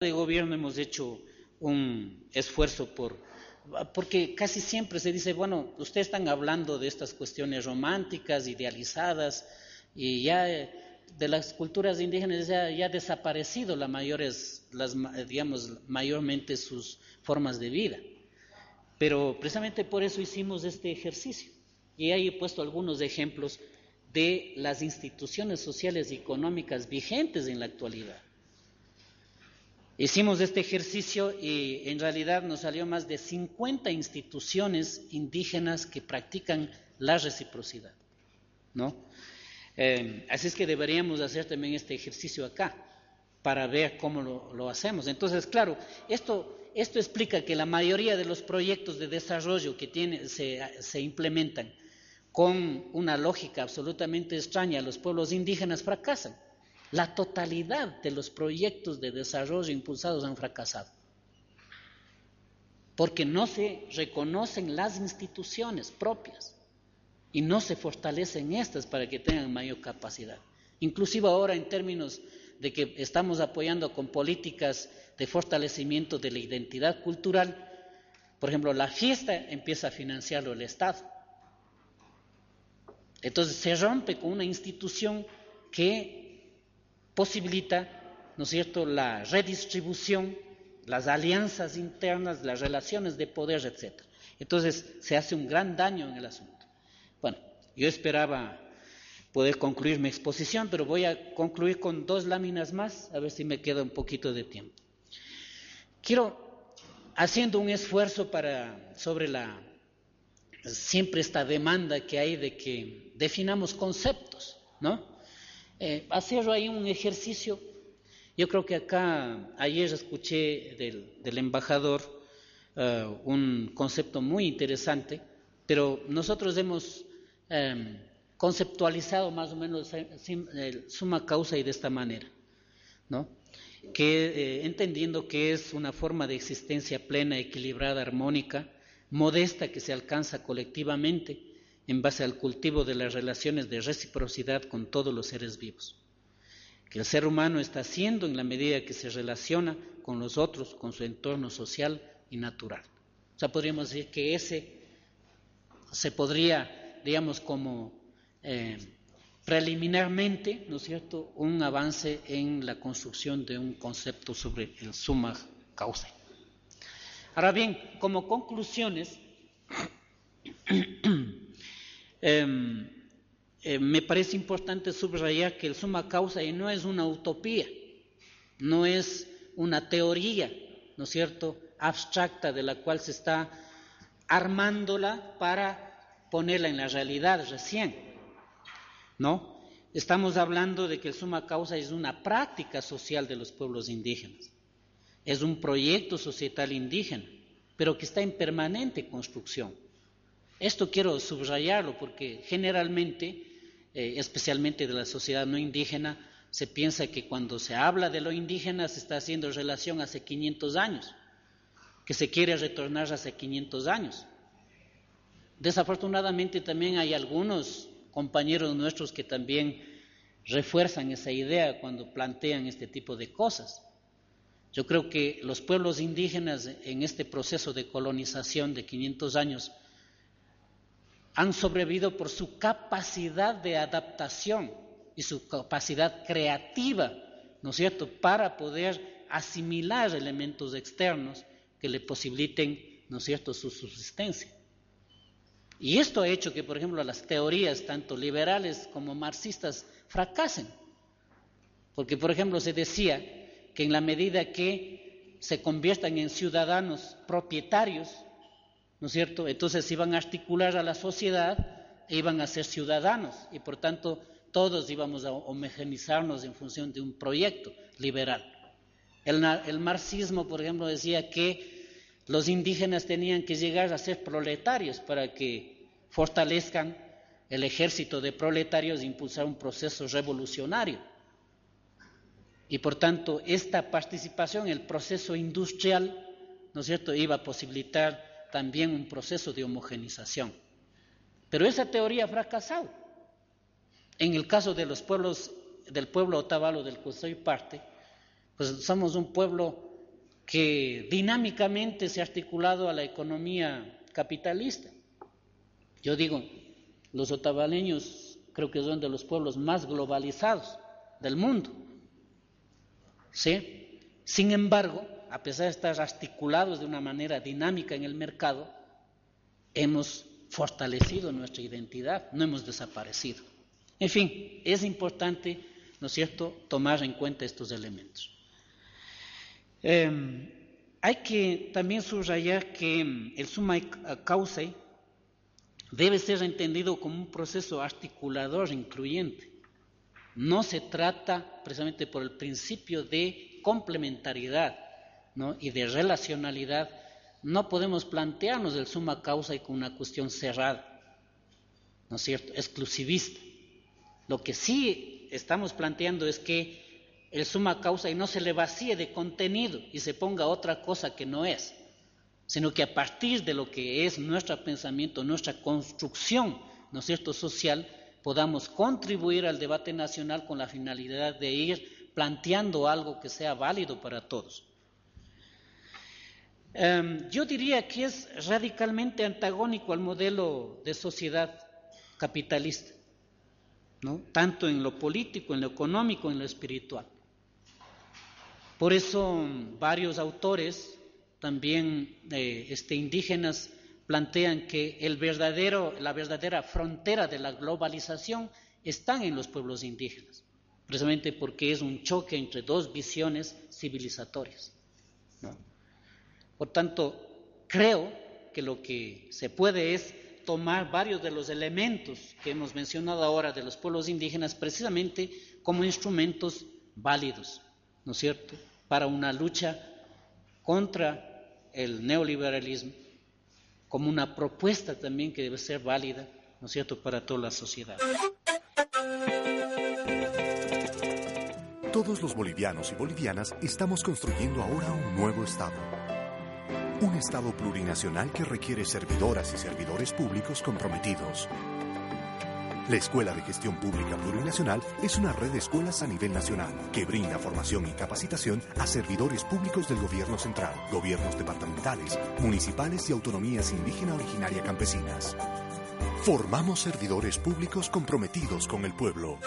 de gobierno hemos hecho un esfuerzo por, porque casi siempre se dice, bueno, ustedes están hablando de estas cuestiones románticas, idealizadas, y ya de las culturas indígenas ya, ha desaparecido la mayores, las, digamos, mayormente sus formas de vida. Pero precisamente por eso hicimos este ejercicio. Y ahí he puesto algunos ejemplos de las instituciones sociales y económicas vigentes en la actualidad. Hicimos este ejercicio y en realidad nos salió más de 50 instituciones indígenas que practican la reciprocidad, ¿no? Eh, así es que deberíamos hacer también este ejercicio acá para ver cómo lo, hacemos. Entonces, claro, esto, esto explica que la mayoría de los proyectos de desarrollo que tiene, se implementan con una lógica absolutamente extraña a los pueblos indígenas fracasan. La totalidad de los proyectos de desarrollo impulsados han fracasado. Porque no se reconocen las instituciones propias y no se fortalecen estas para que tengan mayor capacidad. Inclusive ahora en términos de que estamos apoyando con políticas de fortalecimiento de la identidad cultural, por ejemplo, la fiesta empieza a financiarlo el Estado. Entonces se rompe con una institución que posibilita, ¿no es cierto?, la redistribución, las alianzas internas, las relaciones de poder, etc. Entonces se hace un gran daño en el asunto. Bueno, yo esperaba poder concluir mi exposición, pero voy a concluir con dos láminas más, a ver si me queda un poquito de tiempo. Quiero, haciendo un esfuerzo para, sobre la, siempre esta demanda que hay de que definamos conceptos, ¿no? Eh, hacer ahí un ejercicio. Yo creo que acá, ayer escuché del, embajador eh, un concepto muy interesante, pero nosotros hemos em, conceptualizado más o menos suma causa y de esta manera, ¿no? que eh, entendiendo que es una forma de existencia plena, equilibrada, armónica, modesta que se alcanza colectivamente, en base al cultivo de las relaciones de reciprocidad con todos los seres vivos. Que el ser humano está haciendo en la medida que se relaciona con los otros, con su entorno social y natural. O sea, podríamos decir que ese se podría, digamos, como eh, preliminarmente, ¿no es cierto?, un avance en la construcción de un concepto sobre el suma causa. Ahora bien, como conclusiones, Em, eh, me parece importante subrayar que el suma causa no es una utopía, no es una teoría, ¿no es cierto?, abstracta de la cual se está armándola para ponerla en la realidad recién, ¿no? Estamos hablando de que el suma causa es una práctica social de los pueblos indígenas, es un proyecto societal indígena, pero que está en permanente construcción. Esto quiero subrayarlo porque generalmente, eh, especialmente de la sociedad no indígena, se piensa que cuando se habla de lo indígena se está haciendo relación hace 500 años, que se quiere retornar hace 500 años. Desafortunadamente también hay algunos compañeros nuestros que también refuerzan esa idea cuando plantean este tipo de cosas. Yo creo que los pueblos indígenas en este proceso de colonización de 500 años han sobrevivido por su capacidad de adaptación y su capacidad creativa, ¿no es cierto?, para poder asimilar elementos externos que le posibiliten, ¿no es cierto?, su subsistencia. Y esto ha hecho que, por ejemplo, las teorías, tanto liberales como marxistas, fracasen. Porque, por ejemplo, se decía que en la medida que se conviertan en ciudadanos propietarios, ¿no es cierto? Entonces iban a articular a la sociedad e iban a ser ciudadanos y por tanto todos íbamos a homogenizarnos en función de un proyecto liberal. El, marxismo, por ejemplo, decía que los indígenas tenían que llegar a ser proletarios para que fortalezcan el ejército de proletarios e impulsar un proceso revolucionario. Y por tanto, esta participación el proceso industrial, ¿no es cierto?, iba a posibilitar también un proceso de homogenización. Pero esa teoría ha fracasado. En el caso de los pueblos, del pueblo otavalo del que soy parte, pues somos un pueblo que dinámicamente se ha articulado a la economía capitalista. Yo digo, los otavaleños creo que son de los pueblos más globalizados del mundo. ¿Sí? Sin embargo, a pesar de estar articulados de una manera dinámica en el mercado, hemos fortalecido nuestra identidad, no hemos desaparecido. En fin, es importante, ¿no es cierto?, tomar en cuenta estos elementos. Em, hay que también subrayar que el suma causa debe ser entendido como un proceso articulador incluyente. No se trata precisamente por el principio de complementariedad y de relacionalidad. No podemos plantearnos el suma causa y con una cuestión cerrada, ¿no es cierto?, exclusivista. Lo que sí estamos planteando es que el suma causa y no se le vacíe de contenido y se ponga otra cosa que no es, sino que a partir de lo que es nuestro pensamiento, nuestra construcción, ¿no es cierto?, social, podamos contribuir al debate nacional con la finalidad de ir planteando algo que sea válido para todos. Em, yo diría que es radicalmente antagónico al modelo de sociedad capitalista tanto en lo político, en lo económico, en lo espiritual. Por eso varios autores, también eh, este, indígenas, plantean que el verdadero, la verdadera frontera de la globalización está en los pueblos indígenas, precisamente porque es un choque entre dos visiones civilizatorias. Por tanto, creo que lo que se puede es tomar varios de los elementos que hemos mencionado ahora de los pueblos indígenas precisamente como instrumentos válidos, ¿no es cierto?, para una lucha contra el neoliberalismo, como una propuesta también que debe ser válida, ¿no es cierto?, para toda la sociedad. Todos los bolivianos y bolivianas estamos construyendo ahora un nuevo Estado un Estado plurinacional que requiere servidoras y servidores públicos comprometidos. La Escuela de Gestión Pública Plurinacional es una red de escuelas a nivel nacional que brinda formación y capacitación a servidores públicos del gobierno central, gobiernos departamentales, municipales y autonomías indígena originaria campesinas. Formamos servidores públicos comprometidos con el pueblo.